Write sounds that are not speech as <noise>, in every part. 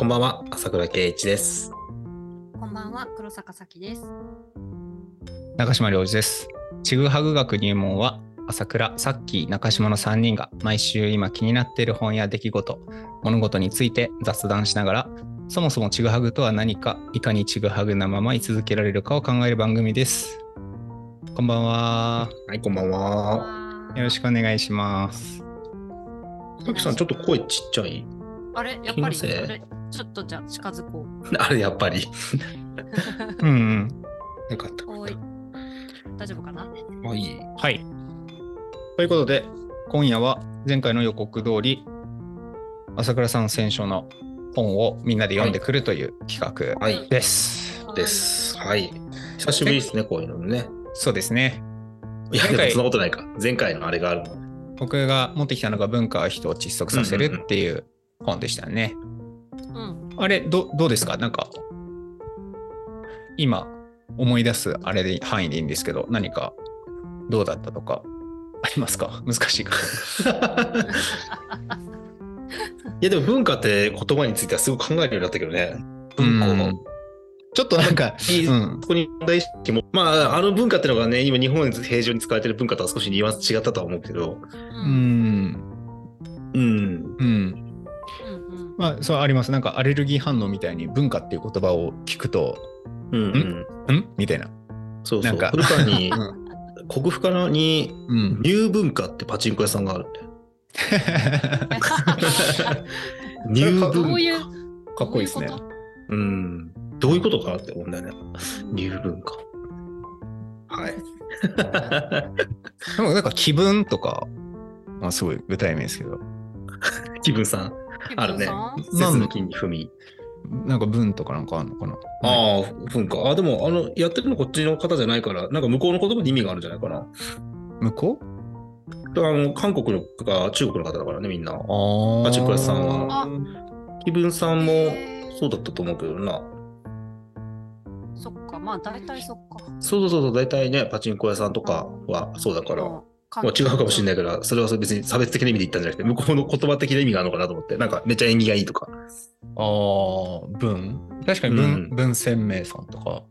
こんばんは、朝倉圭一です。こんばんは、黒坂咲です。中島良二です。ちぐはぐ学入門は朝倉、さっき中島の3人が毎週今気になっている本や出来事、物事について雑談しながら、そもそもちぐはぐとは何か、いかにちぐはぐなまま居続けられるかを考える番組です。こんばんは。はい、こんばんは。よろしくお願いします。さきさん、ちょっと声ちっちゃい。あれ、やっぱり、ちょっとじゃあ近づこ <laughs> あれ、やっぱり。<laughs> うんうん。よかった。う。おい。大丈夫かな？まあいい。はい。ということで、今夜は前回の予告通り、朝倉さん選書の本をみんなで読んでくるという企画はい。です。です。はい。久しぶりですね、こういうのね。そうですね。いや、前回でもそんなことないか。前回のあれがあるもん。僕が持ってきたのが文化は人を窒息させるっていう本でしたね。うん。あれどどうですか？なんか今思い出すあれで範囲でいいんですけど何かどうだったとかありますか？<laughs> 難しいか。いや、でも文化って言葉についてはすごく考えるようになったけどね。文庫うんの。ちょっとなんか、いいうんそこに問題意識も、まあ、あの文化っていうのがね、今日本で平常に使われてる文化とは少しニュアンス違ったとは思うけど。うんうん。うん。まあそうありますなんかアレルギー反応みたいに文化っていう言葉を聞くとうん、うん。ん？みたいな。そうそう。なんか古川にう、ん国府からに、うん、ニュー文化ってパチンコ屋さんがあるんだよ。ニューど文ういう。かっこいいですねどううこうん。どういうことかなって思うんだよね。とニュー文化。はい。<laughs> でもなんか気分とか、まあ、すごい具体名ですけど気分さん、あるね節の金に踏み。なんか文とかなんかあるのかな？ああ、文化。あ、でも、あの、やってるのこっちの方じゃないから、なんか向こうの言葉に意味があるんじゃないかな。向こう？あの、韓国のか中国の方だからね、みんな。あパチンコ屋さんは気分さんもそうだったと思うけどな。そっか、まあ大体そっか。そうそうそう、大体ね、パチンコ屋さんとかはそうだから。ままあ、違うかもしれないから、それはそれ別に差別的な意味で言ったんじゃなくて、向こうの言葉的な意味があるのかなと思って、なんかめっちゃ縁起がいいとか。あー文？確かに文,、うん文鮮明さんとか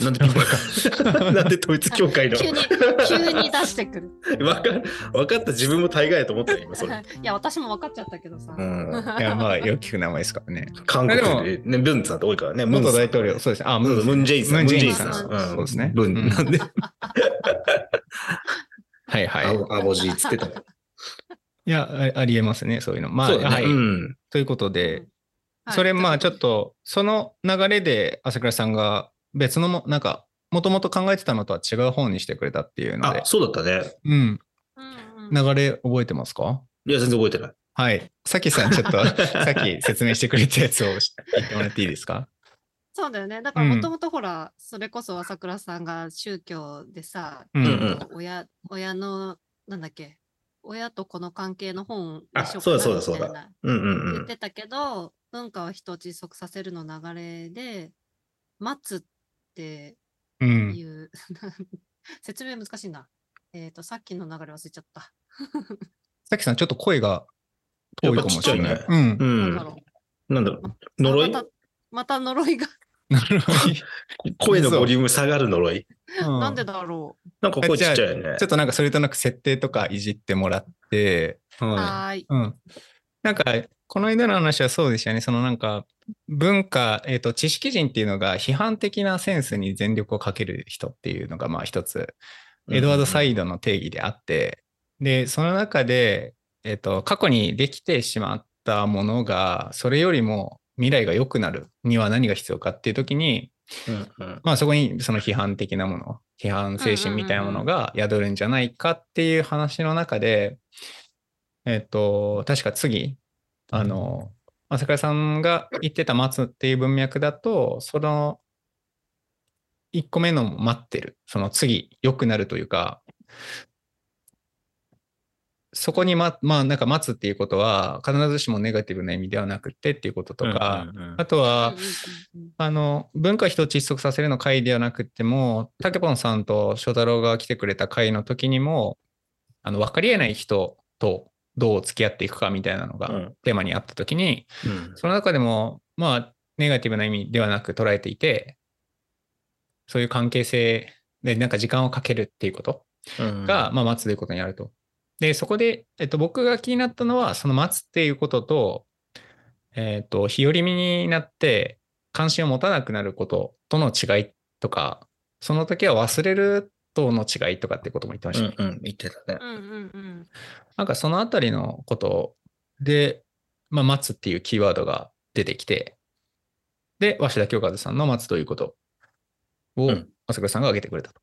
なんで、<laughs> なんで統一教会の？急に、急に出してくる。<laughs> わかわかった、自分も大概やと思ったよ、今それ。いや、私も分かっちゃったけどさ。うん。<laughs> いやまあよく聞く名前ですからね韓国でね、ブンさんって多いからね。元大統領そうですねあムンムンジェインさん。ムンジェインさんそうですねブン。うんなんで、はいはいあぼあぼじいつってたの。<laughs> いやあありえますねそういうのまあね。はい、うん。ということではいそれまあちょっ。とその流れで朝倉さんが別のもなんかもともと考えてたのとは違う本にしてくれたっていうのであ、そうだったね。うん流れ覚えてますか？いや、全然覚えてない。はい。さきさん、ちょっと、さっき説明してくれたやつを言ってもらっていいですか？そうだよね。だからうんもともとほら、それこそ朝倉さんが宗教でさ、うんうん親親の、なんだっけ、親と子の関係の本あにしよそうだそうだかなみたいなうんうんうん。言ってたけど、文化は人を窒息させるの流れで、待つってうん。いう、<laughs> 説明難しいな。えっ、と、さっきの流れ忘れちゃった。さきさん、ちょっと声が遠いかもしれない。うんう。なんんだろなんだろう。う。呪い？あまたまた呪いが、なるほど。<laughs> 声のボリューム下がる呪い。うんなんでだろなんか声ちっちゃいよねちょ。っとなんかそれとなく設定とかいじってもらって、う。ははーい。うん。なんか、この間の話はそうでしたよね。そのなんか、文化、えっ、と、知識人っていうのが批判的なセンスに全力をかける人っていうのが、まあ一つ、いエドワード・サイドの定義であって、で、その中で、えっ、と、過去にできてしまったものが、それよりも未来が良くなるには何が必要かっていう時に、うんうん。まあそこにその批判的なもの、批判精神みたいなものが宿るんじゃないかっていう話の中で、えっ、と、確か次、あの、朝倉さんが言ってた待つっていう文脈だと、その1個目の待ってる、その次良くなるというか、そこにま、まあなんか待つっていうことは必ずしもネガティブな意味ではなくてっていうこととか、うんうんうんあとは、うんうんうん。あの、文化人を窒息させるの回ではなくても、たけぽんさんと翔太郎が来てくれた回の時にも、あの、分かり得ない人とどう付き合っていくかみたいなのがうん。テーマにあった時に、うん。その中でも、まあ、ネガティブな意味ではなく捉えていて、そういう関係性でなんか時間をかけるっていうことうん。が、まあ、待つということにあると。で、そこで、えっと、僕が気になったのは、その待つっていうことと、えっと、日和見になって関心を持たなくなることとの違いとか、その時は忘れるとの違いとかってことも言ってましたね。うんうん、言ってたね。うんうんうん。なんかそのあたりのことで、まあ、待つっていうキーワードが出てきて、で、鷲田京和さんの待つということをうん、朝倉さんが挙げてくれたと。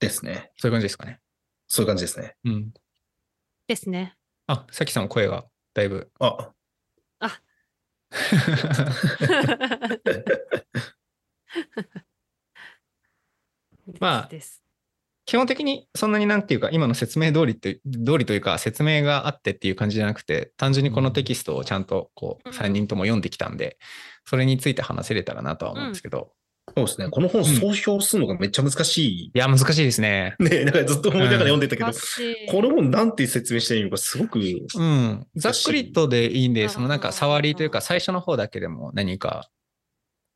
ですね。そういう感じですかね。そういう感じですね。うん。ですね。あ、さきさんも声がだいぶ。あ、<laughs> まあです。基本的にそんなになんていうか、今の説明通りって、通りというか、説明があってっていう感じじゃなくて、単純にこのテキストをちゃんとこう、うん3人とも読んできたんで、それについて話せれたらなとは思うんですけど、そうですね。この本総評するのがめっちゃ難しい。いや、難しいですね。ね、なんかずっと思いながら読んでたけど、難しいこの本なんて説明していいのかすごく、うん。ざっくりとでいいんで、うんそのなんか触りというか、最初の方だけでも何か、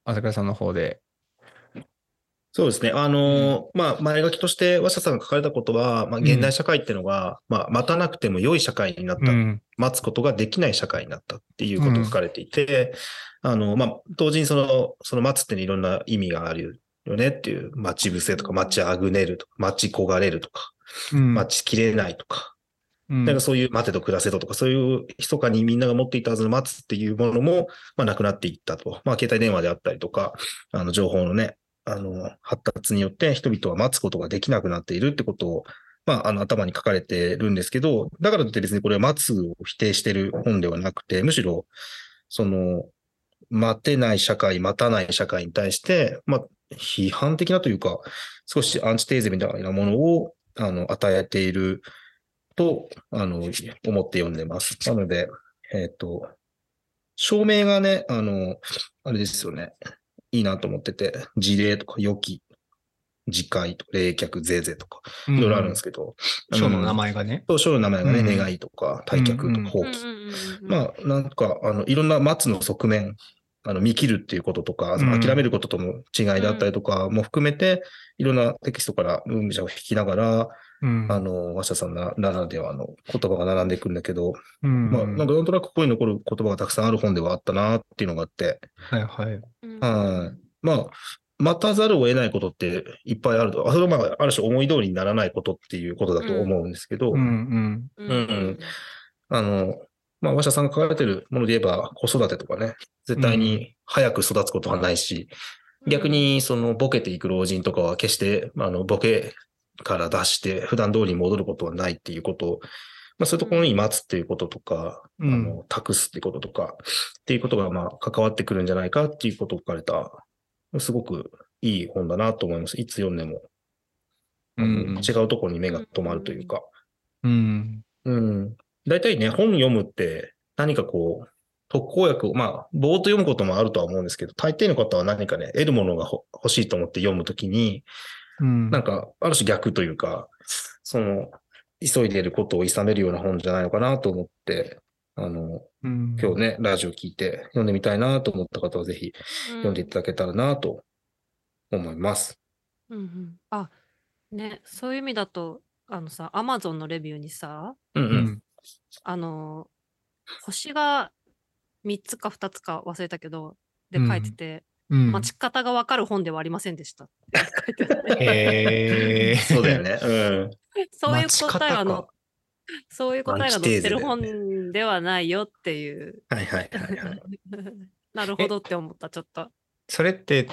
朝倉さんの方で。そうですね。あのーまあ、前書きとして、和下さんが書かれたことは、まあ、現代社会っていうのが、まあ、待たなくても良い社会になった、うん。待つことができない社会になったっていうことが書かれていて、あの、まあ、同時にその、その待つっていろんな意味があるよねっていう、待ち伏せとか、待ちあぐねるとか、待ち焦がれるとか、うん。待ちきれないとか、うん。なんかそういう待てと暮らせととか、そういう密かにみんなが持っていたはずの待つっていうものも、まあなくなっていったと。まあ携帯電話であったりとか、あの情報のね、あの発達によって人々は待つことができなくなっているってことを、まああの頭に書かれてるんですけど、だからといって別にこれは待つを否定してる本ではなくて、むしろ、その、待てない社会、待たない社会に対して、まあ批判的なというか、少しアンチテーゼみたいなものを、あの、与えていると、あの、思って読んでます。なので、えっ、と、照明がね、あの、あれですよね。いいなと思ってて、事例とか予期、次回とか冷却、ぜいぜいとか、いろいろあるんですけど、章の名前がね。そう、章の名前がね、うん願いとか、退却うんうんとか、放棄。あ、まあ、なんか、あの、いろんな待つの側面、あの、見切るっていうこととか、諦めることとの違いだったりとかも含めて、いろんなテキストから文章を引きながら、うん。あの、和下さんなならではの言葉が並んでくるんだけど、うん。まあ、なんかなんとなく心に残る言葉がたくさんある本ではあったなっていうのがあって、はいはい。はい。まあ、待たざるを得ないことっていっぱいあると。あそれはまあ、ある種思い通りにならないことっていうことだと思うんですけど、うんうん。ううん。あの、まあ、和社さんが書かれてるもので言えば、子育てとかね、絶対に早く育つことはないし、逆、にそのボケていく老人とかは決して、あの、ボケから出して普段通りに戻ることはないっていうことを、まあ、そういうところに待つっていうこととか、うんあの、託すっていうこととか、っていうことがまあ関わってくるんじゃないかっていうことを書かれた、すごくいい本だなと思います。いつ読んでも、うん違うところに目が止まるというか。うん。うん。大体ね、本読むって何かこう、特効薬を、まあ、ぼーっと読むこともあるとは思うんですけど、大抵の方は何かね、得るものがほ欲しいと思って読むときに、うん。なんか、ある種逆というか、その、急いでいることを諌めるような本じゃないのかなと思って、あの、うん今日ね、ラジオ聞いて読んでみたいなと思った方はぜひ読んでいただけたらなと思います。うんうんあ、ね、そういう意味だと、あのさ、アマゾンのレビューにさ、うんう。うんん。あの、星が3つか2つか忘れたけど、でうん書いてて、うん待ち方がわかる本ではありませんでしたって書いてあって。へえ。<laughs> そうだよね。うん。そういう答えがのか、そういう答えが載ってる本ではないよっていう。はいはいはいはい。<laughs> なるほどって思った、ちょっと。それって、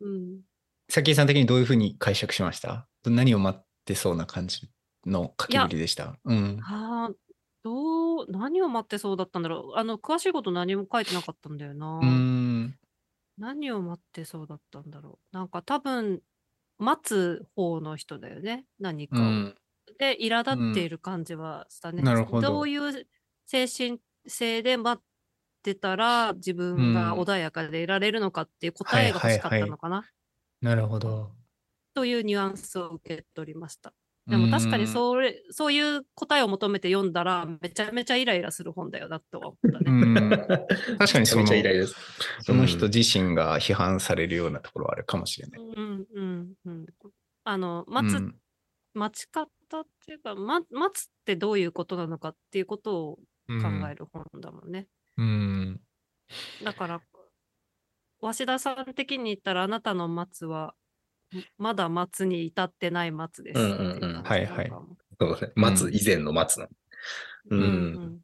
うん。さきさん的にどういうふうに解釈しました？何を待ってそうな感じの書きぶりでした？うん。ああ、どう、何を待ってそうだったんだろう。あの、詳しいこと何も書いてなかったんだよな。うん。何を待ってそうだったんだろう。なんか多分、待つ方の人だよね。何かを。うん。で、苛立っている感じはしたね。なるほどどういう精神性で待ってたら自分がうん穏やかでいられるのかっていう答えが欲しかったのかな、なるほど。というニュアンスを受け取りました。でも確かにうそれ、そういう答えを求めて読んだら、めちゃめちゃイライラする本だよなとは思った。ね。うん <laughs> 確かにそのめちゃめちゃイライラです。その人自身が批判されるようなところはあるかもしれない。うんうんうん。あの、待つ、うん待ち方っていうか、ま、待つってどういうことなのかっていうことをうん考える本だもんね。うん。だから、鷲田さん的に言ったら、あなたの待つは、んまだ待つに至ってない待つですううんうんうんはいはいそうですね。待つ以前の待つな。う。うんん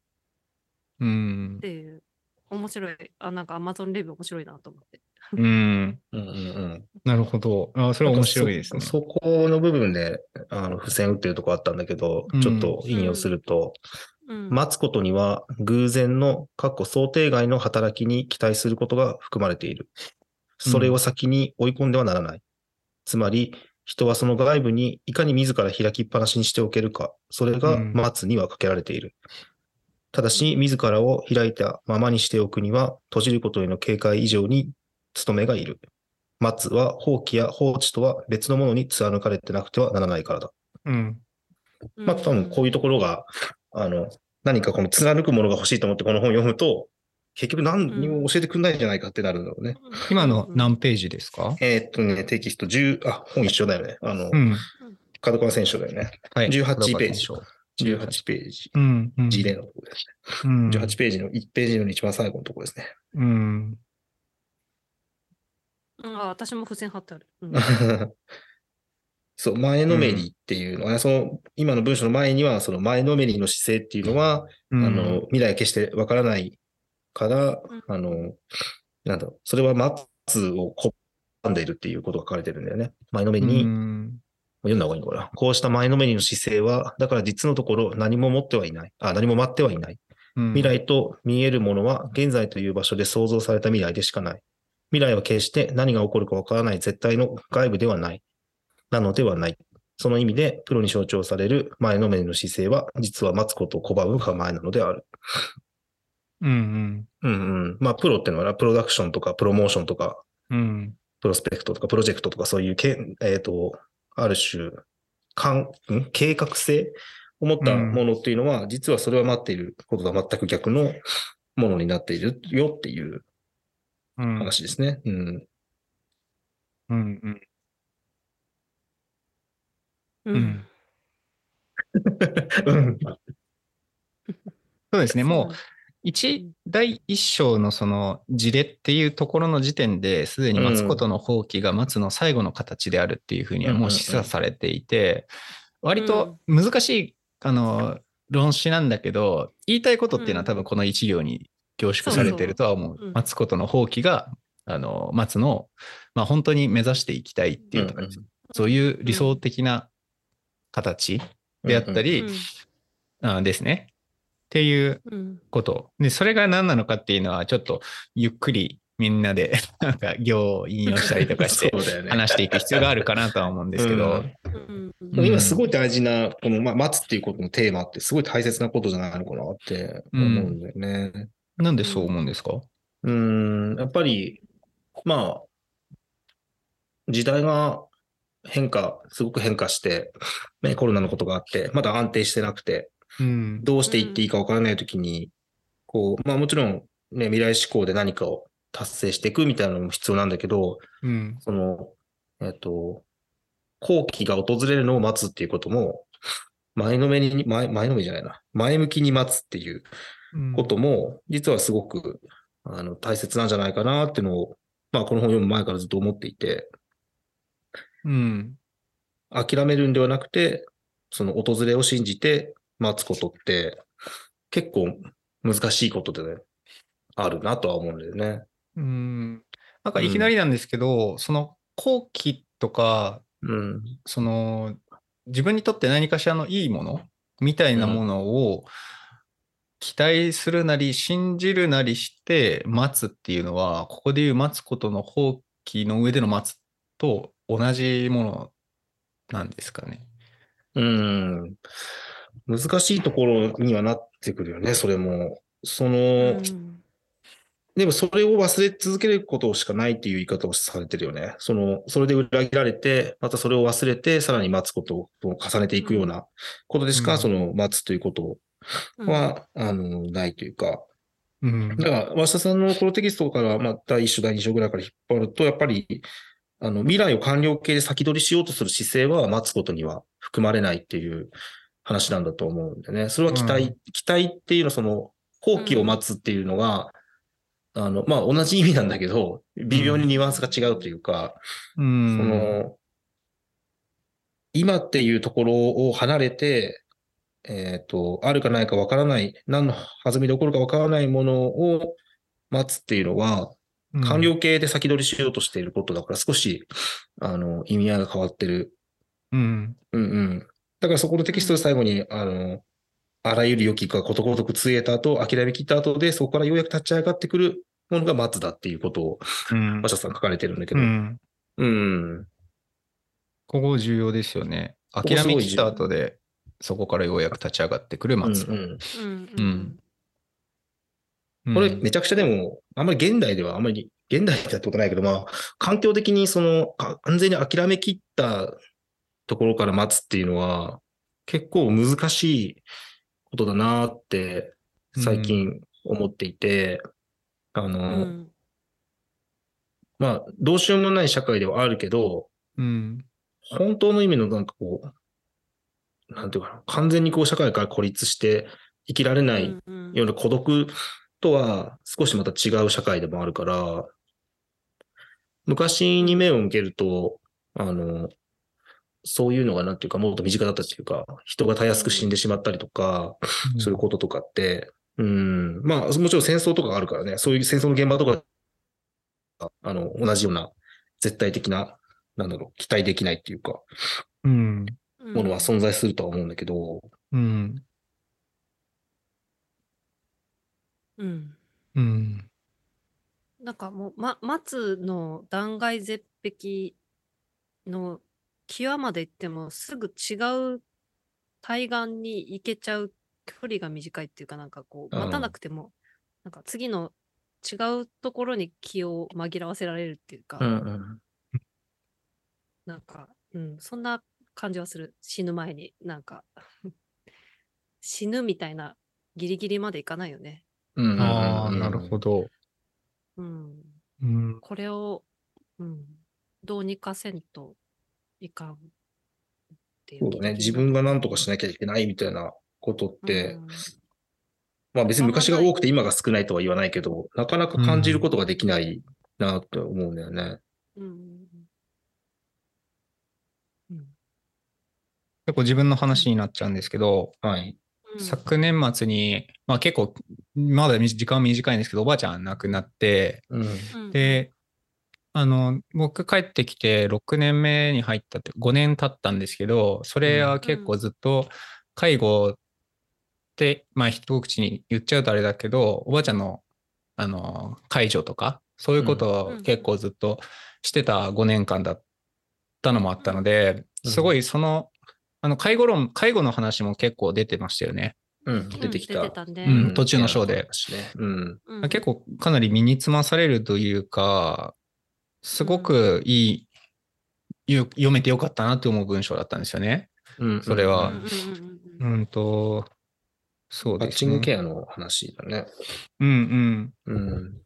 うんっ。ていう、面白い、あ、なんか Amazon レビュー面白いなと思って。うん。<laughs> うんうんうん。なるほど。あそれは面白いですね。そそこの部分で、あの、付箋打ってるとこあったんだけど、うんちょっと引用すると、うん、待つことには偶然の、かっこ想定外の働きに期待することが含まれている。それを先に追い込んではならない。つまり、人はその外部にいかに自ら開きっぱなしにしておけるか、それがうん待つにはかけられている。ただし、自らを開いたままにしておくには、閉じることへの警戒以上に努めがいる。待つは放棄や放置とは別のものに貫かれてなくてはならないからだ。うん。うん、まあ、多分こういうところが、あの、何かこの貫くものが欲しいと思ってこの本を読むと、結局何にも教えてくんないんじゃないかってなるんだろうね。今の何ページですか？えーっとね、テキスト10、あ、本一緒だよね。あの、うん。角川選手だよね。はい。18ページ18 18ページ。うん。うん。事例のところですうん。ね。18ページの1ページの一番最後のところですね。うん。うんあ、私も付箋貼ってある。うん <laughs> そう、前のめりっていうのは、その、今の文章の前には、その前のめりの姿勢っていうのは、うんあの、未来は決してわからないから、うんあの、なんだろう、それは待つを拒んでいるっていうことが書かれてるんだよね。前のめりに、うん読んだ方がいいのかな。こうした前のめりの姿勢は、だから実のところ何も持ってはいない。あ、何も待ってはいない。うん未来と見えるものは現在という場所で想像された未来でしかない。未来は決して何が起こるかわからない絶対の外部ではない。なのではない。その意味で、プロに象徴される前のめりの姿勢は、実は待つことを拒む構えなのである。うんうんうん。まあ、プロってのは、プロダクションとか、プロモーションとか、うん。うん。プロスペクトとか、プロジェクトとか、そういうけ、えっ、と、ある種、かん、ん？計画性を持ったものっていうのは、実はそれは待っていることとは全く逆のものになっているよっていううん。話ですね。うん。うん。うん。ううんん。<laughs> うん。そうですね。もう、う一、第一章のその事例っていうところの時点ですでに待つことの放棄が待つの最後の形であるっていうふうにはもう示唆されていて、割と難しい、あの、論旨なんだけど、言いたいことっていうのは多分この一行に凝縮されてるとは思う。そうそうう。ん。待つことの放棄が、あの、待つのを、まあ本当に目指していきたいっていうとか、そういう理想的な形であったり、あですね。っていううん。こと。で、それが何なのかっていうのは、ちょっとゆっくりみんなで、<laughs> なんか行を引用したりとかして。<laughs> 話していく必要があるかなとは思うんですけど、うん。うん。でも今すごい大事な、この、まあ、待つっていうことのテーマってすごい大切なことじゃないのかなって思うんだよね。なんでそう思うんですか？うーん、やっぱり、まあ、時代が変化、すごく変化して、ね、コロナのことがあって、まだ安定してなくて、うん。どうしていっていいかわからないときに、こう、まあもちろん、ね、未来志向で何かを達成していくみたいなのも必要なんだけど、うん。その、えっと、後期が訪れるのを待つっていうことも、前のめりに、前、前のめりじゃないな。前向きに待つっていうことも、実はすごく、あの、大切なんじゃないかなっていうのを、まあ、この本読む前からずっと思っていて、うん。諦めるんではなくて、その訪れを信じて待つことって、結構難しいことで、ね、あるなとは思うんだよね。うん。なんかいきなりなんですけど、その後期とか、うん。その自分にとって何かしらのいいものみたいなものを期待するなり信じるなりして待つっていうのはここでいう待つことの放棄の上での待つと同じものなんですかね。うん。難しいところにはなってくるよね、それも。その、うんでもそれを忘れ続けることしかないっていう言い方をされてるよね。その、それで裏切られて、またそれを忘れて、さらに待つことを重ねていくようなことでしか、うんその待つということうんは、あの、ないというか。うんだから、増田さんのこのテキストから、まあ、第1章、第2章ぐらいから引っ張ると、やっぱり、あの、未来を完了形で先取りしようとする姿勢は待つことには含まれないっていう話なんだと思うんでね。それは期待、うん期待っていうのは、その、放棄を待つっていうのが、あの、まあ、同じ意味なんだけど、微妙にニュアンスが違うというか、うんその、今っていうところを離れて、えっ、と、あるかないかわからない、何の弾みで起こるかわからないものを待つっていうのは、完了形で先取りしようとしていることだから、少し、あの、意味合いが変わってる。うん。うんうん。だからそこのテキストで最後に、あの、あらゆる良きがことごとくつえた後、諦め切った後で、そこからようやく立ち上がってくるものが待つだっていうことを、うん馬車さん書かれてるんだけど。うん。うん。ここ重要ですよね。諦め切った後で、そこからようやく立ち上がってくるうん松。うんうんうんうんこれめちゃくちゃでも、あんまり現代ではあんまり、現代ってやったことないけど、まあ、環境的にその、か完全に諦めきったところから待つっていうのは、結構難しいことだなって、最近思っていて、あうの、んまあ、どうしようもない社会ではあるけど、うん。本当の意味のなんかこう、なんていうかな、完全にこう社会から孤立して生きられないうんような孤独とは少しまた違う社会でもあるから、昔に目を向けると、あの、そういうのがなんていうか、もっと身近だったというか、人がたやすく死んでしまったりとか、することとかって、うん、まあ、もちろん戦争とかがあるからね、そういう戦争の現場とか、あの、同じような絶対的な、なんだろう、期待できないっていうか、うん。うんものは存在するとは思うんだけど、うん。うんうん。なんかもう、ま、松の断崖絶壁の際まで行ってもすぐ違う対岸に行けちゃう距離が短いっていうかなんかこううん待たなくてもなんか次の違うところに気を紛らわせられるっていうか、うんうん。<laughs> なんか、うん、そんな感じはする死ぬ前になんか <laughs> 死ぬみたいなギリギリまでいかないよね。うんああ、なるほど。うん、うん。これを、うん、どうにかせんといかんっていうそうだね。自分が何とかしなきゃいけないみたいなことって、うんまあ別に昔が多くて今が少ないとは言わないけど、なかなか感じることができないなって思うんだよね。うんうん結構自分の話になっちゃうんですけど、はい。うん昨年末に、まあ結構、まだ時間は短いんですけど、おばあちゃん亡くなって、うん。うんで、あの、僕帰ってきて6年目に入ったって、5年経ったんですけど、それは結構ずっと介護って、まあ一口に言っちゃうとあれだけど、おばあちゃんの、あの、介助とか、そういうことを結構ずっとしてた5年間だったのもあったので、うんすごいその、あの、介護論、介護の話も結構出てましたよね。うん。出てきた。出てたね。うん途中の章でねうん。うん結構かなり身につまされるというか、すごくいい、よ読めてよかったなって思う文章だったんですよね。うん。それはうんと、そうですね。チングケアの話だね。うんうん。うん。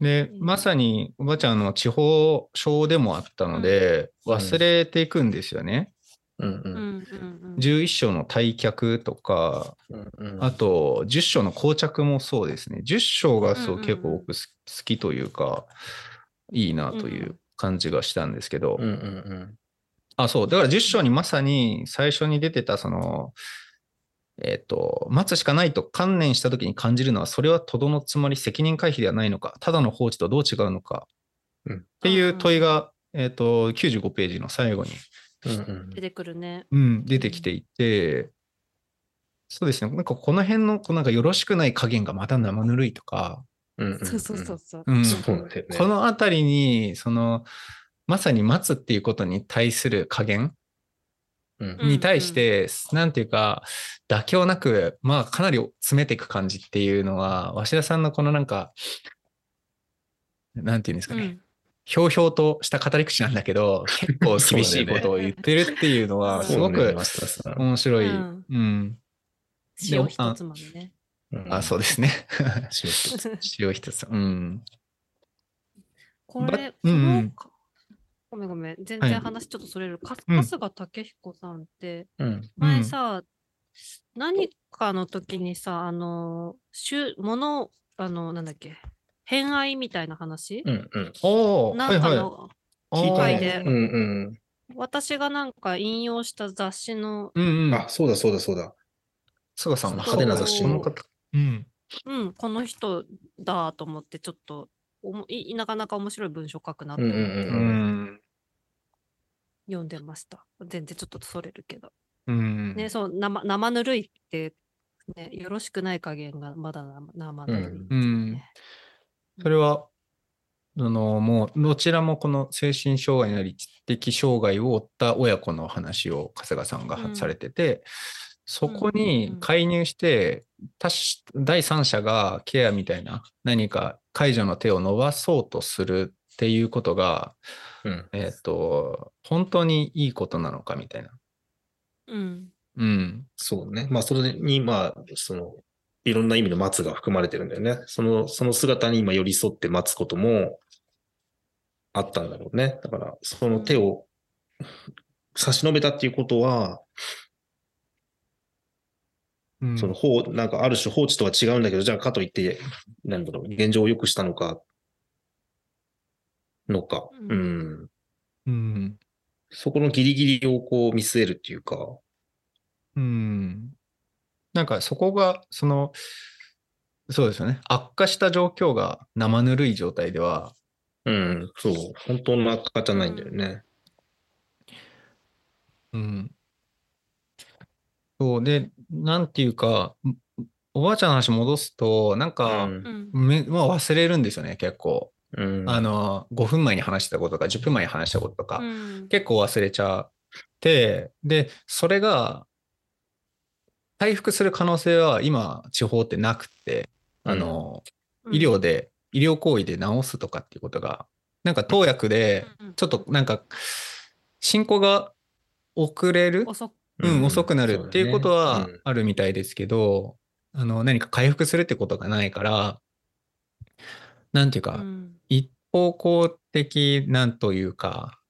で、まさにおばあちゃんの地方症でもあったので、うん忘れていくんですよね。うん。うんうんうん11章の退却とか、うん。うん。あと10章の膠着もそうですね。10章がそう結構僕好きというか、いいなという感じがしたんですけど、うん。うん。あ、そう。だから10章にまさに最初に出てた、その、えっ、と、待つしかないと観念したときに感じるのは、それはとどのつまり責任回避ではないのか、ただの放置とどう違うのか、うんっていう問いが、えっ、と、95ページの最後に、うん。出てくるね。うん、出てきていて、そうですね。なんかこの辺の、こうなんかよろしくない加減がまた生ぬるいとか、うん。そうそうそうそう。うんそうなんだよね。このあたりに、その、まさに待つっていうことに対する加減？うんに対して、なんていうか、妥協なく、まあ、かなり詰めていく感じっていうのは、鷲田さんのこのなんか、なんていうんですかね、うんひょうひょうとした語り口なんだけど、結構厳しいことを言ってるっていうのは、すごく面白い。ううんん。塩一つまみね。うんあ、そうですね。塩一つ塩一つ。うん。これ、うんごめんごめん、全はい然話ちょっとそれる。かうん春日武彦さんって、うん。前さ、何かの時にさ、あの、しゅもの、あの、なんだっけ、偏愛みたいな話、うん。うん。おー、なんかはいの、はい。聞いでね。うんうん。私がなんか引用した雑誌の、うんうん。あ、そうだそうだそうだ。菅さんの派手な雑誌この方。うん。うん、この人だと思って、ちょっとおもい、なかなか面白い文章書くなとうん思ってうん。読んでました。全然ちょっとそれるけど。うん。ね、そう、生生ぬるいって、ね、よろしくない加減がまだ生生ぬるいうんそれは、あの、もう、どちらもこの精神障害なり知的障害を負った親子の話を春日さんがうんされてて、そこにうん介入して、第三者がケアみたいな何か介助の手を伸ばそうとするっていうことが、うん。えっ、と、本当にいいことなのかみたいな。うん。うん。そうね。まあ、それに、まあ、その、いろんな意味の待つが含まれてるんだよね。その、その姿に今寄り添って待つこともあったんだろうね。だから、その手を差し伸べたっていうことは、うんその放、なんかある種放置とは違うんだけど、じゃあかといって、なんだろう、現状を良くしたのか、のか。ううんん。うん。そこのギリギリをこう見据えるっていうか、うん。なんかそこが、その、そうですよね。悪化した状況が生ぬるい状態では、うん、そう、本当の悪化じゃないんだよね。うん。そうで、なんていうか、おばあちゃんの話戻すと、なんか、うん。めまあ、忘れるんですよね、結構。うん。あの、5分前に話したこととか、10分前に話したこととか、うん結構忘れちゃって、で、それが、回復する可能性は今、地方ってなくて、あの、医療で、医療行為で治すとかっていうことが、なんか投薬で、うんちょっとなんか、進行が遅れる遅くうん、遅くなるっていうことはあるみたいですけど、あの、何か回復するってことがないから、なんていうか、うん。一方向的なんというか、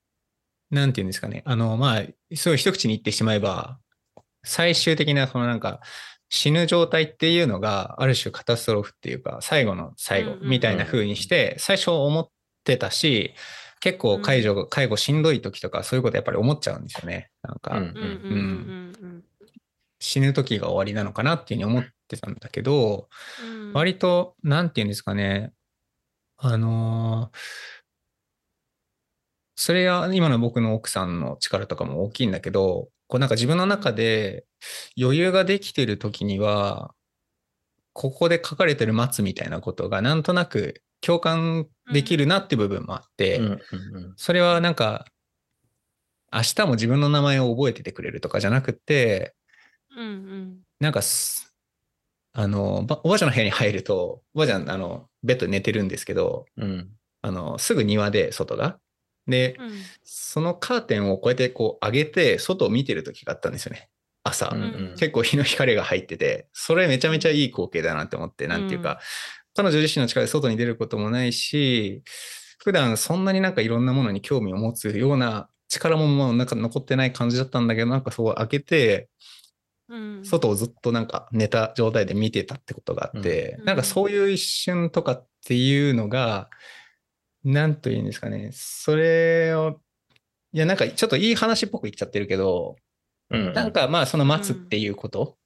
なんていうんですかね。あの、まあ、すごい一口に言ってしまえば、最終的なそのなんか死ぬ状態っていうのがある種カタストロフっていうか、最後の最後うんうんうん。みたいな風にして、最初思ってたし、結構介助、介護しんどい時とかそういうことやっぱり思っちゃうんですよね。なんか、うん。うんうんうん死ぬ時が終わりなのかなっていうふうに思ってたんだけど、うんうん。割と、なんていうんですかね、あのーそれは今の僕の奥さんの力とかも大きいんだけど、こうなんか自分の中で余裕ができてる時には、ここで書かれてる待つみたいなことがなんとなく共感できるなって部分もあって、それはなんか、明日も自分の名前を覚えててくれるとかじゃなくて、うんうんなんかす、あの、ばおばあちゃんの部屋に入ると、おばあちゃん、あの、ベッドで寝てるんですけど、うんあの、すぐ庭で、外が。で、うんそのカーテンをこうやってこう上げて、外を見てる時があったんですよね。朝。うんうん。結構日の光が入ってて、それめちゃめちゃいい光景だなって思って、なんていうか、彼女自身の力で外に出ることもないし、普段そんなになんかいろんなものに興味を持つような力ももうなんか残ってない感じだったんだけど、なんかそう開けて、うん。外をずっとなんか寝た状態で見てたってことがあって、うん。なんかそういう一瞬とかっていうのが、なんというんですかね、それを、いやなんかちょっといい話っぽく言っちゃってるけど、うんなんかまあその待つっていうこと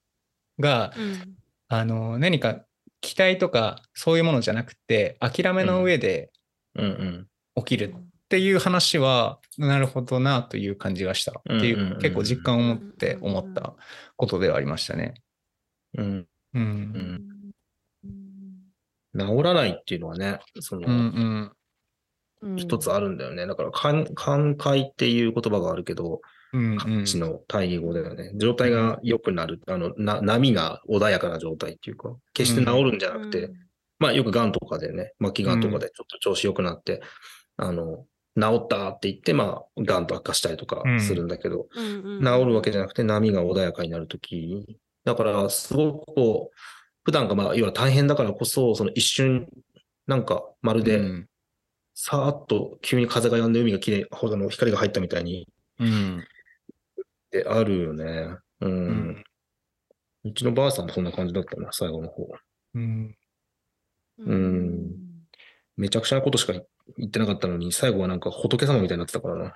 が、うん。あの何か期待とかそういうものじゃなくて、諦めの上で起きるっていう話は、なるほどなという感じがしたっていう、結構実感を持って思ったことではありましたね。うん。うん。うん。治らないっていうのはね、その、うんうん。うん一つあるんだよね。だから、寛寛解っていう言葉があるけど、うんうん。感じの対義語だよね。状態が良くなる、あの、な、波が穏やかな状態っていうか、決して治るんじゃなくて、まあよく癌とかでね、末期癌とかでちょっと調子良くなって、あの、治ったって言って、まあ、癌と悪化したりとかするんだけど、治治るわけじゃなくて波が穏やかになるとき、だからすごくこう、普段がまあ、要は大変だからこそ、その一瞬、なんかまるで、うん。さーっと急に風が止んで海がきれい、ほどの光が入ったみたいに、うんであるよね。うん。うんうちのばあさんもそんな感じだったな、最後の方。うんうんめちゃくちゃなことしか言ってなかったのに、最後はなんか仏様みたいになってたからな。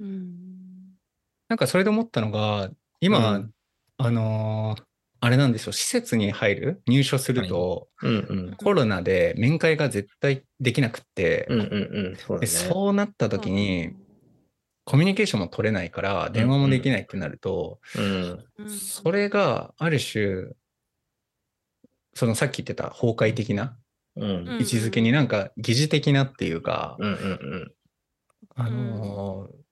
うんなんかそれで思ったのが、今、うんあのーあれなんですよ、施設に入る、入所すると、うんうん。コロナで面会が絶対できなくって、うんうんうん。そうね。そうなった時に、コミュニケーションも取れないから、電話もできないってなると、うん。うんそれがある種、そのさっき言ってた崩壊的な位置づけになんか疑似的なっていうか、うんうんうん。あのー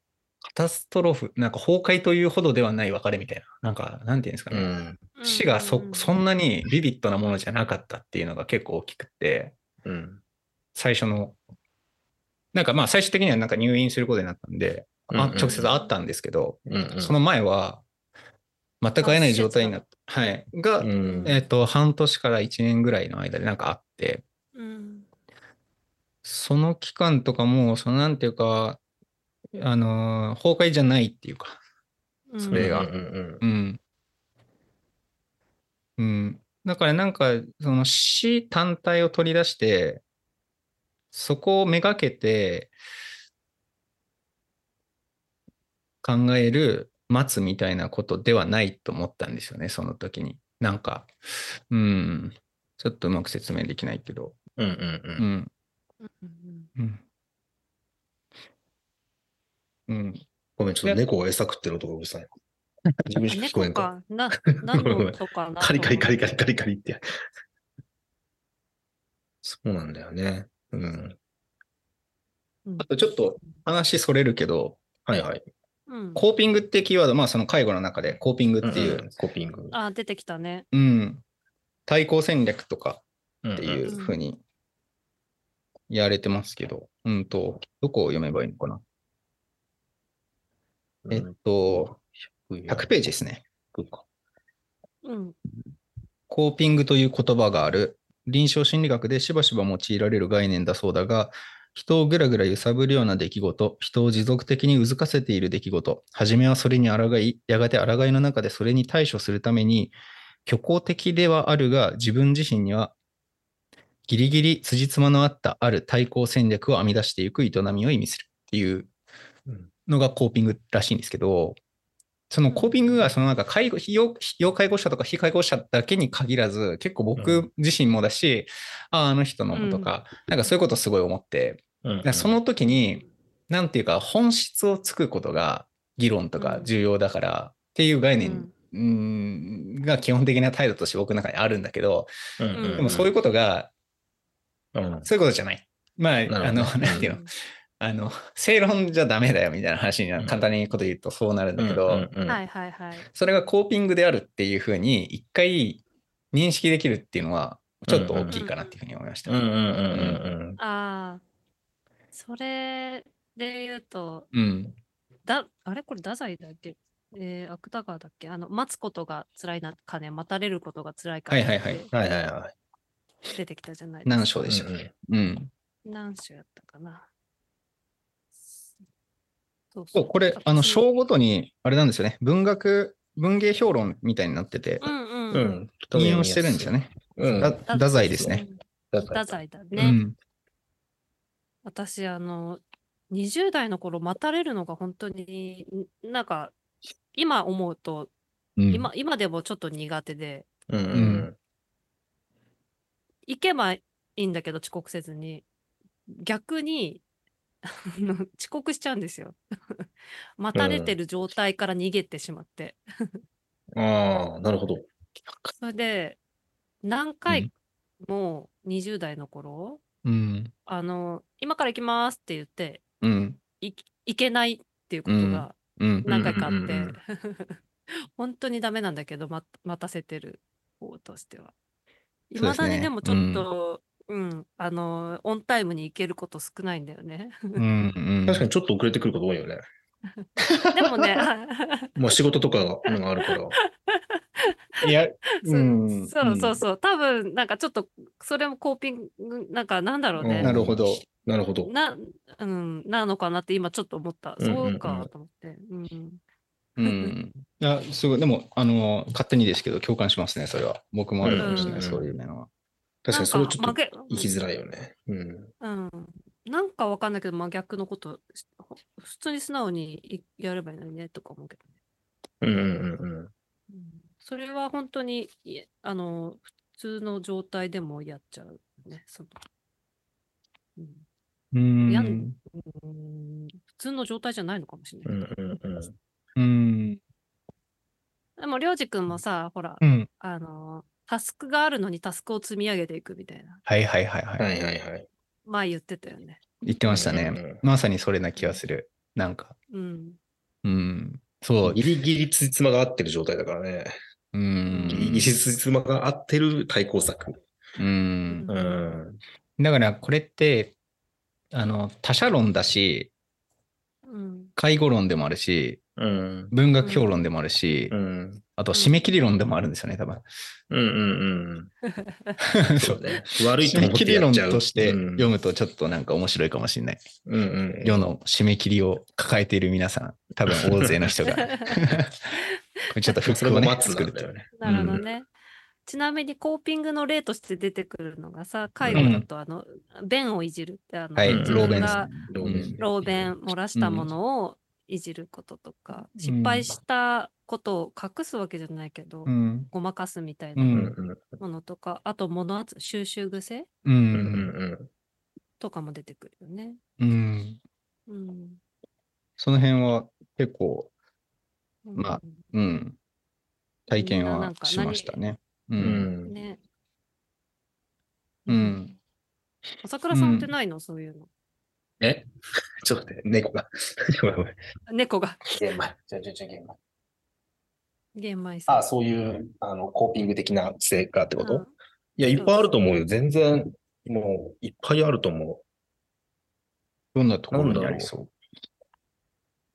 カタストロフ、なんか崩壊というほどではない別れみたいな、なんか、なんていうんですかうね。ん。死がそそんなにビビッドなものじゃなかったっていうのが結構大きくって、うん。最初の、なんかまあ最終的にはなんか入院することになったんで、あうんうんうん。直接会ったんですけど、うんうん。その前は全く会えない状態になって、はい、が、うん。えっ、と、半年から1年ぐらいの間でなんかあって、うん。その期間とかも、そのなんていうか、あのー崩壊じゃないっていうか、うん。それが。うんうん。うん。うん。だからなんか、その死単体を取り出して、そこをめがけて考える待つみたいなことではないと思ったんですよね、その時に。なんか、うん。ちょっとうまく説明できないけど。うん。うんうんううん。ん。うんうん。うん。ごめん、ちょっと猫が餌食ってる音がうるさい。自分しか聞こえんか。猫か。な、<laughs> 何の音かなカリカリカリカリリ。カリカリって。そうなんだよね。うん。うんあとちょっと話それるけど、はいはい。うんコーピングってキーワード、まあその介護の中でコーピングっていう、んんコピング。あ、出てきたね。うん、対抗戦略とかっっていうふうにやれてますけど、うんと、どこを読めばいいのかな。えっと、100ページですね。うん。コーピングという言葉がある。臨床心理学でしばしば用いられる概念だそうだが、人をぐらぐら揺さぶるような出来事、人を持続的にうずかせている出来事、初めはそれに抗い、やがて抗いの中でそれに対処するために、虚構的ではあるが、自分自身にはギリギリ辻褄のあったある対抗戦略を編み出していく営みを意味するっていううん。のがコーピングらしいんですけど、そのコーピングがそのなんか介護、要要介護者とか非介護者だけに限らず、結構僕自身もだし、ああ、あの人のとか、なんかそういうことすごい思って、うんその時に、なんていうか本質をつくことが議論とか重要だからっていう概念うん。が基本的な態度として僕の中にあるんだけど、うんうんでもそういうことが、うんそういうことじゃない。まあ、あの、なんていうの、あの、<laughs> 正論じゃダメだよみたいな話にうん簡単にこと言うとそうなるんだけど。それがコーピングであるっていうふうに一回認識できるっていうのはちょっと大きいかなっていうふうに思いました。うんうんうんうんああ、それで言うと、うん。だ、あれこれ太宰だっけ？えー、芥川だっけ？あの、待つことが辛いなかね、待たれることが辛いかねはいはいはいはいはいはい。出てきたじゃないですか。何章でしたっけうん。何章やったかな。そうそう、これ、あの、章ごとに、あれなんですよね。文学、文芸評論みたいになっててう、んうん。うん。引用してるんですよね。うん。だ太宰ですね。だ太宰だうね。ん。私、あの、20代の頃待たれるのが本当に、んなんか、今思うと、うん今、今でもちょっと苦手で、うんうん行けばいいんだけど遅刻せずに、逆に、<laughs> 遅刻しちゃうんですよ。<laughs> 待たれてる状態から逃げてしまって。うん。ああ、なるほど。<laughs> それで、何回も20代の頃、うん。あの、今から行きますって言って、うん。い行けないっていうことがうん。何回かあって、本当にダメなんだけど、ま、待たせてる方としては。いますだにでもちょっと、うん、あの、オンタイムに行けること少ないんだよね。うん。うん。確かにちょっと遅れてくること多いよね。<laughs> でもね、まあ <laughs> 仕事とかがあるから。<laughs> いや、そううん。そうそうそう、多分なんかちょっと、それもコーピング、なんかなんだろうね。なるほど。なるほど。な、うん、なのかなって今ちょっと思った。うんうんうんそうかと思って。うん。うん。いや、すごい。でも、あの、勝手にですけど、共感しますね、それは。僕もあるかもしれない、うんそういう面は。確かにそれはちょっと生きづらいよね。うん。うん。なんかわかんないけど、真逆のことし、普通に素直にいやればいいのにね、とか思うけどね。うんうんうんそれは本当に、いえあの、普通の状態でもやっちゃうね。そのうんうん。やんうん普通の状態じゃないのかもしれうない。んうんうん。うん。でも、りょうじくんもさ、ほら、うん。あの、タスクがあるのにタスクを積み上げていくみたいな、はいはいはいはい。はいはいはい。前言ってたよね。言ってましたうんうんうねん。まさにそれな気がする。なんか。うん。うん。そう。ギリギリつじつまが合ってる状態だからね。うん。ギリギリつじつまが合ってる対抗策。うん。うん。だからこれって、あの、他者論だし、うん。介護論でもあるし、うん。文学評論でもあるし、うん。あと締め切り論でもあるんですよね、多分。うんうんうん。<laughs> そうね。悪いと思っ締め切り論てやっちゃう。としてうん読むとちょっとなんか面白いかもしれない。うんうん。世の締め切りを抱えている皆さん、多分大勢の人が。<laughs> これちょっとフッそれクをね、も待つ作るとなんだよ。ね。<laughs> なるほどね。ちなみにコーピングの例として出てくるのがさ、介護だとあの、便をいじるって、あの、はい、うん自ローベンです分がね。ローベン老便漏らしたものをいじることとか、失敗したことを隠すわけじゃないけど、うん。ごまかすみたいうんなうんうんものとか、あと物収集癖う。うんうんんとかも出てくるよね。うん。うん。その辺は結構、うんまあうん。体験はんかしましたね。う。うん。うんん。ね。うん。朝倉さんってないの、そういうの。え？<laughs> ちょっと待って、猫が。ごめんごめん猫が玄米。じゃじゃじゃ玄米。玄米さん。あそういう、あの、コーピング的な成果ってこと、うんいや、いっぱいあると思うよ。全然、もう、いっぱいあると思う。どんなところにありそう？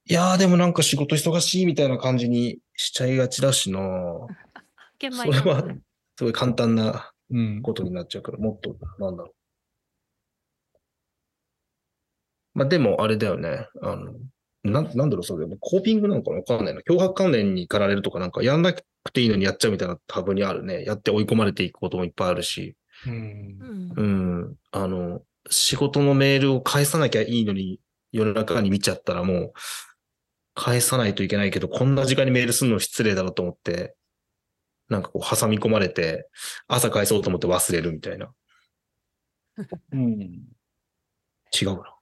いやー、でもなんか仕事忙しいみたいな感じにしちゃいがちだしな <laughs> 玄米それはすごい簡単なうん。ことになっちゃうから、もっと、なんだろう。まあでも、あれだよね。あの、なんなんだろう、それ。コーピングなのかなわかんないな。脅迫観念に駆られるとか、なんかやんなくていいのにやっちゃうみたいな多分にあるね。やって追い込まれていくこともいっぱいあるし。うんうんうん。あの、仕事のメールを返さなきゃいいのに、夜中に見ちゃったらもう、返さないといけないけど、こんな時間にメールするの失礼だなと思って、なんかこう挟み込まれて、朝返そうと思って忘れるみたいな。うん。違うな。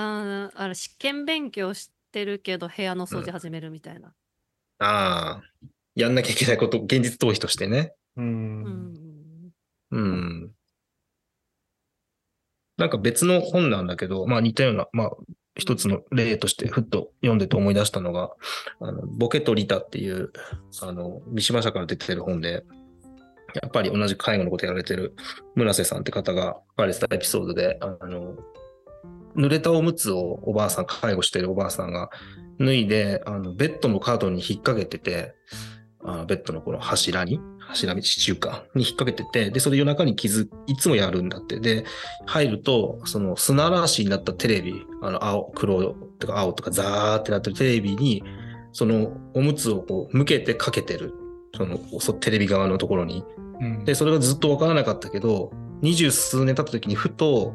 あーあれ試験勉強してるけど部屋の掃除始めるみたいな。ああ、やんなきゃいけないこと、現実逃避としてね。う。うんん。うん。なんか別の本なんだけど、まあ似たような、まあ一つの例としてふっと読んでて思い出したのが、あの、ボケとリタっていう、あの、三島社から出てる本で、やっぱり同じ介護のことやられてる村瀬さんって方が書かれてたエピソードで、あの、濡れたおむつをおばあさん、介護してるおばあさんが脱いで、あの、ベッドの角に引っ掛けてて、あのベッドのこの柱に、柱に、地中かに引っ掛けてて、で、それ夜中に傷、いつもやるんだって。で、入ると、その砂嵐になったテレビ、あの、青、黒とか青とかザーってなってるテレビに、そのおむつをこう向けてかけてる。その、そテレビ側のところに。うんで、それがずっとわからなかったけど、二十数年経った時にふと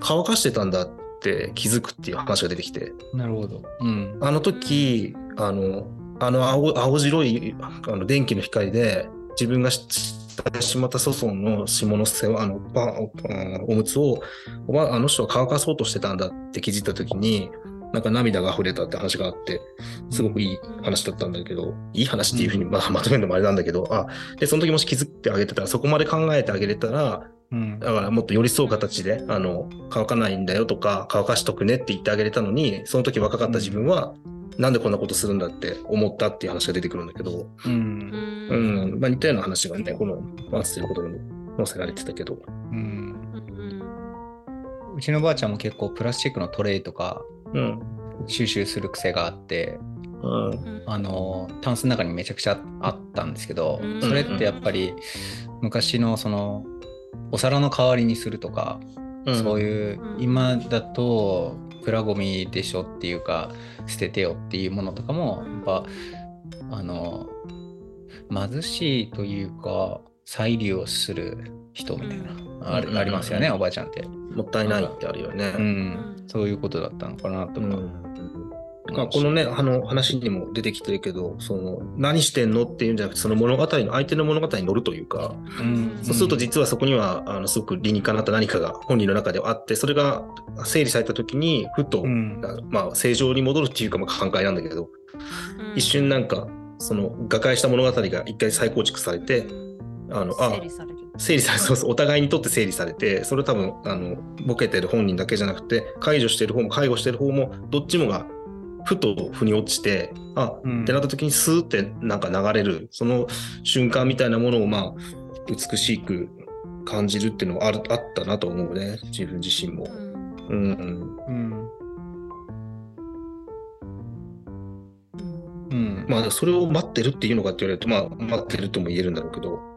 乾かしてたんだって気づくっていう話が出てきて、なるほど。うん。あの時、あの、あの青青白いあの電気の光で自分がししてしまった粗相の下の世話、あの、パンおおむつを、おばあの人は乾かそうとしてたんだって気づいた時に、なんか涙が溢れたって話があって、すごくいい話だったんだけど、いい話っていうふうにまあまとめるのもあれなんだけど、あ、で、その時もし気づいてあげてたら、そこまで考えてあげれたら、うん。だからもっと寄り添う形で、あの、乾かないんだよとか、乾かしとくねって言ってあげれたのに、その時若かった自分は、なんでこんなことするんだって思ったっていう話が出てくるんだけど、う。うん。んうん、まあ似たような話がね、このマースということに載せられてたけど、うん。うちのばあちゃんも結構プラスチックのトレイとかうん、収集する癖があって、うん、うん。あの、タンスの中にめちゃくちゃあったんですけどうん、それってやっぱり昔のその、お皿の代わりにするとか、そうういううん。今だとプラゴミでしょっていうか捨ててよっていうものとかもやっぱあの貧しいというか再利用する人みたいな、あるうん。ありますよね、おばあちゃんって、ん、もったいないってあるよね。うん。ん。そういうことだったのかなとか、うん。まあ、このね、あの話にも出てきてるけど、その何してんのっていうんじゃなくて、その物語の、相手の物語に乗るというか、うん。そうすると実はそこには、あのすごく理にかなった何かが本人の中ではあって、それが整理された時に、ふと、うん。まあ、正常に戻るっていうか、まあ、考えなんだけど、一瞬なんか、その、瓦解した物語が一回再構築されて、あの、あ整理される。整理されそうそうお互いにとって整理されてそれ多分あのボケてる本人だけじゃなくて介助してる方も介護してる方もどっちもがふと腑に落ちてあ、うん。ってなった時にスーってなんか流れるその瞬間みたいなものをまあ美しく感じるっていうのはあるあったなと思うね自分自身も。うん。うん。うん。うん。うんうんまあそれを待ってるっていうのかって言われるとまあ待ってるとも言えるんだろうけど